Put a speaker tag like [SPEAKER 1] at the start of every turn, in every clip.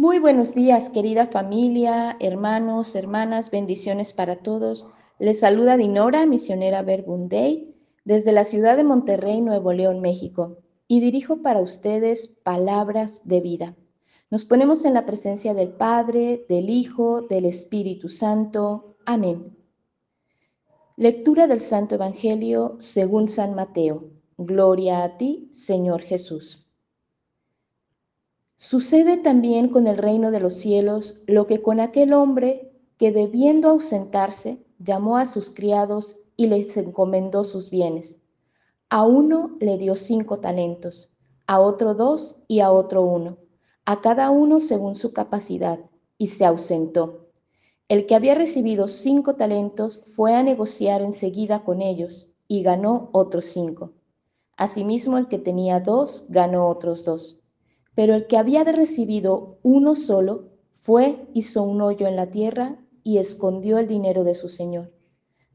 [SPEAKER 1] Muy buenos días, querida familia, hermanos, hermanas, bendiciones para todos. Les saluda Dinora, misionera Verbunday, desde la ciudad de Monterrey, Nuevo León, México, y dirijo para ustedes palabras de vida. Nos ponemos en la presencia del Padre, del Hijo, del Espíritu Santo. Amén. Lectura del Santo Evangelio según San Mateo. Gloria a ti, Señor Jesús. Sucede también con el reino de los cielos lo que con aquel hombre que debiendo ausentarse llamó a sus criados y les encomendó sus bienes. A uno le dio cinco talentos, a otro dos y a otro uno, a cada uno según su capacidad, y se ausentó. El que había recibido cinco talentos fue a negociar enseguida con ellos y ganó otros cinco. Asimismo, el que tenía dos ganó otros dos. Pero el que había de recibido uno solo fue, hizo un hoyo en la tierra y escondió el dinero de su señor.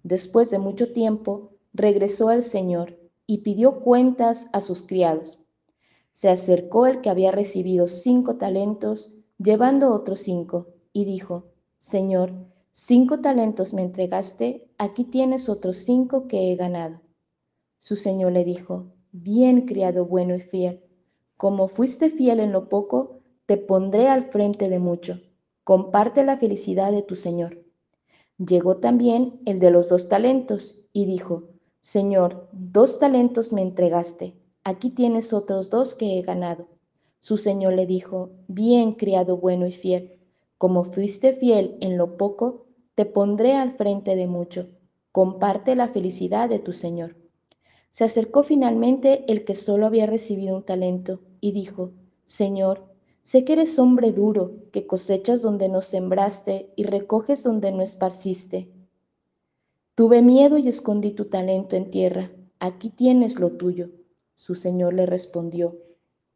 [SPEAKER 1] Después de mucho tiempo, regresó al señor y pidió cuentas a sus criados. Se acercó el que había recibido cinco talentos, llevando otros cinco, y dijo, Señor, cinco talentos me entregaste, aquí tienes otros cinco que he ganado. Su señor le dijo, Bien criado bueno y fiel como fuiste fiel en lo poco, te pondré al frente de mucho. Comparte la felicidad de tu Señor. Llegó también el de los dos talentos y dijo, Señor, dos talentos me entregaste, aquí tienes otros dos que he ganado. Su Señor le dijo, bien criado bueno y fiel, como fuiste fiel en lo poco, te pondré al frente de mucho. Comparte la felicidad de tu Señor. Se acercó finalmente el que solo había recibido un talento y dijo, Señor, sé que eres hombre duro, que cosechas donde no sembraste y recoges donde no esparciste. Tuve miedo y escondí tu talento en tierra. Aquí tienes lo tuyo. Su señor le respondió,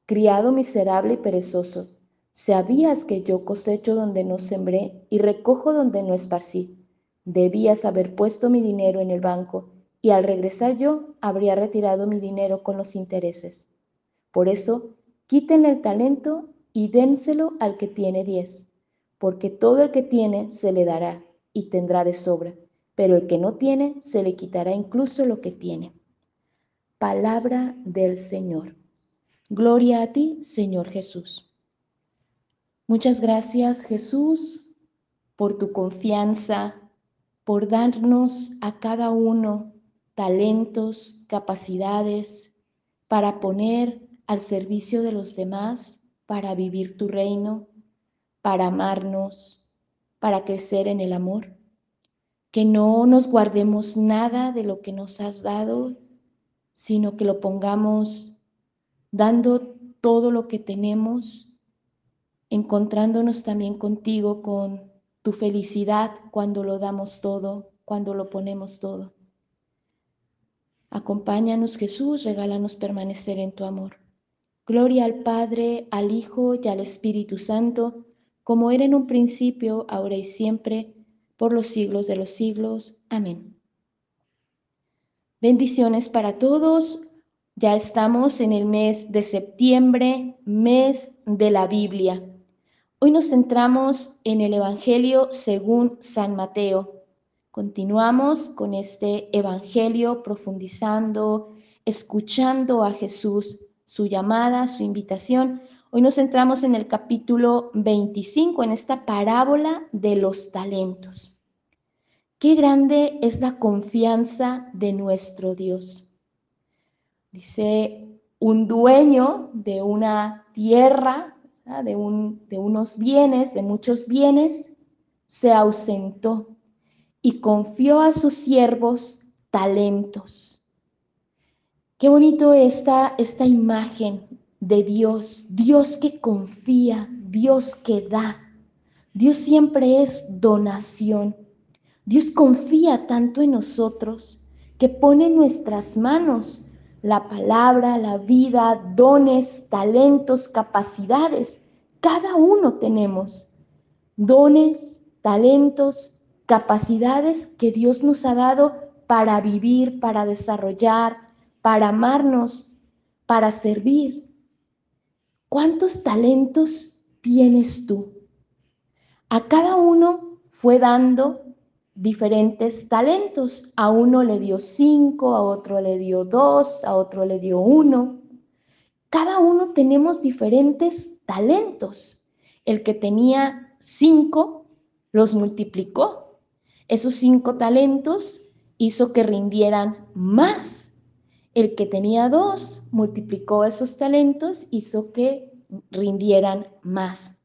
[SPEAKER 1] Criado miserable y perezoso, sabías que yo cosecho donde no sembré y recojo donde no esparcí. Debías haber puesto mi dinero en el banco y al regresar yo habría retirado mi dinero con los intereses. Por eso, quiten el talento y dénselo al que tiene diez, porque todo el que tiene se le dará y tendrá de sobra, pero el que no tiene se le quitará incluso lo que tiene. Palabra del Señor. Gloria a ti, Señor Jesús. Muchas gracias, Jesús, por tu confianza, por darnos a cada uno talentos, capacidades para poner al servicio de los demás, para vivir tu reino, para amarnos, para crecer en el amor. Que no nos guardemos nada de lo que nos has dado, sino que lo pongamos dando todo lo que tenemos, encontrándonos también contigo con tu felicidad cuando lo damos todo, cuando lo ponemos todo. Acompáñanos Jesús, regálanos permanecer en tu amor. Gloria al Padre, al Hijo y al Espíritu Santo, como era en un principio, ahora y siempre, por los siglos de los siglos. Amén. Bendiciones para todos. Ya estamos en el mes de septiembre, mes de la Biblia. Hoy nos centramos en el Evangelio según San Mateo. Continuamos con este Evangelio profundizando, escuchando a Jesús, su llamada, su invitación. Hoy nos centramos en el capítulo 25, en esta parábola de los talentos. Qué grande es la confianza de nuestro Dios. Dice, un dueño de una tierra, de, de unos bienes, de muchos bienes, se ausentó y confió a sus siervos talentos. Qué bonito está esta imagen de Dios, Dios que confía, Dios que da. Dios siempre es donación. Dios confía tanto en nosotros que pone en nuestras manos la palabra, la vida, dones, talentos, capacidades. Cada uno tenemos dones, talentos, capacidades que Dios nos ha dado para vivir, para desarrollar, para amarnos, para servir. ¿Cuántos talentos tienes tú. A cada uno fue dando diferentes talentos. A uno le dio cinco, a otro le dio dos, a otro le dio uno. Cada uno tenemos diferentes talentos. El que tenía cinco los multiplicó. Esos cinco talentos hizo que rindieran más. El que tenía dos multiplicó esos talentos, hizo que rindieran más.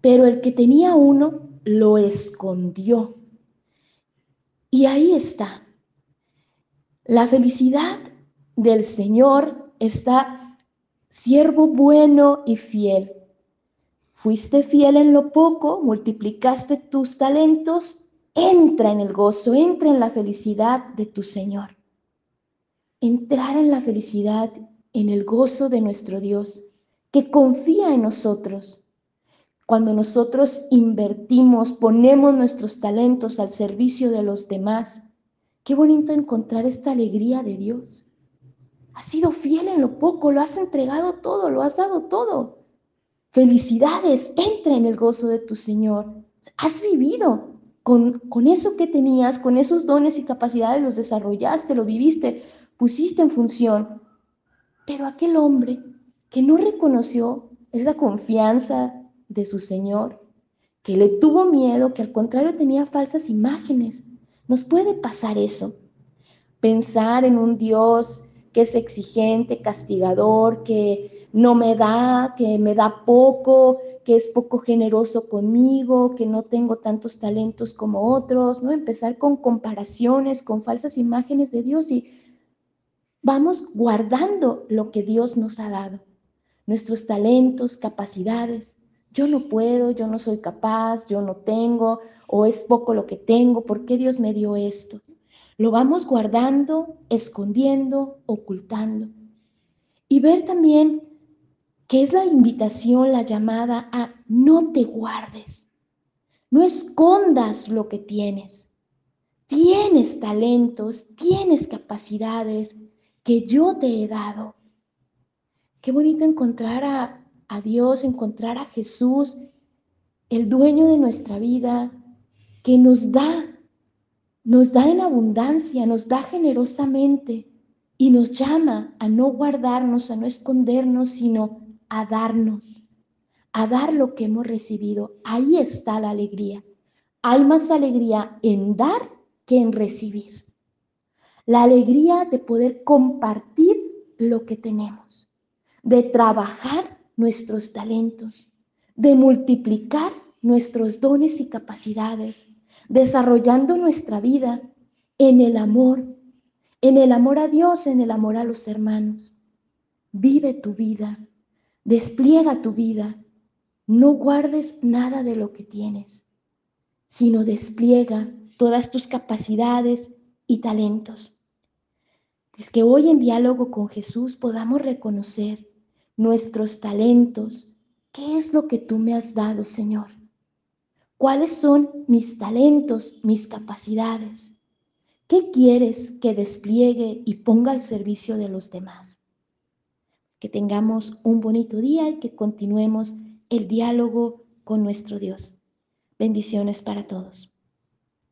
[SPEAKER 1] Pero el que tenía uno lo escondió. Y ahí está. La felicidad del Señor está, siervo bueno y fiel. Fuiste fiel en lo poco, multiplicaste tus talentos, entra en el gozo, entra en la felicidad de tu Señor. Entrar en la felicidad, en el gozo de nuestro Dios, que confía en nosotros. Cuando nosotros invertimos, ponemos nuestros talentos al servicio de los demás, qué bonito encontrar esta alegría de Dios. Has sido fiel en lo poco, lo has entregado todo, lo has dado todo. Felicidades, entra en el gozo de tu Señor. Has vivido, con, con eso que tenías, con esos dones y capacidades, los desarrollaste, lo viviste, pusiste en función. Pero aquel hombre que no reconoció esa confianza de su Señor, que le tuvo miedo, que al contrario tenía falsas imágenes, nos puede pasar eso. Pensar en un Dios que es exigente, castigador, que no me da, que me da poco, que es poco generoso conmigo, que no tengo tantos talentos como otros, ¿no? Empezar con comparaciones, con falsas imágenes de Dios y vamos guardando lo que Dios nos ha dado, nuestros talentos, capacidades. Yo no puedo, yo no soy capaz, yo no tengo, o es poco lo que tengo, ¿por qué Dios me dio esto? Lo vamos guardando, escondiendo, ocultando. Y ver también que es la invitación, la llamada a no te guardes, no escondas lo que tienes. Tienes talentos, tienes capacidades que yo te he dado. Qué bonito encontrar a, a Dios, encontrar a Jesús, el dueño de nuestra vida, que nos da nos da en abundancia, nos da generosamente y nos llama a no guardarnos, a no escondernos, sino a darnos, a dar lo que hemos recibido. Ahí está la alegría. Hay más alegría en dar que en recibir. La alegría de poder compartir lo que tenemos, de trabajar nuestros talentos, de multiplicar nuestros dones y capacidades, desarrollando nuestra vida en el amor, en el amor a Dios, en el amor a los hermanos. Vive tu vida, despliega tu vida, no guardes nada de lo que tienes, sino despliega todas tus capacidades y talentos. Es que hoy en diálogo con Jesús podamos reconocer nuestros talentos. ¿Qué es lo que tú me has dado, Señor? ¿Cuáles son mis talentos, mis capacidades? ¿Qué quieres que despliegue y ponga al servicio de los demás? Que tengamos un bonito día y que continuemos el diálogo con nuestro Dios. Bendiciones para todos.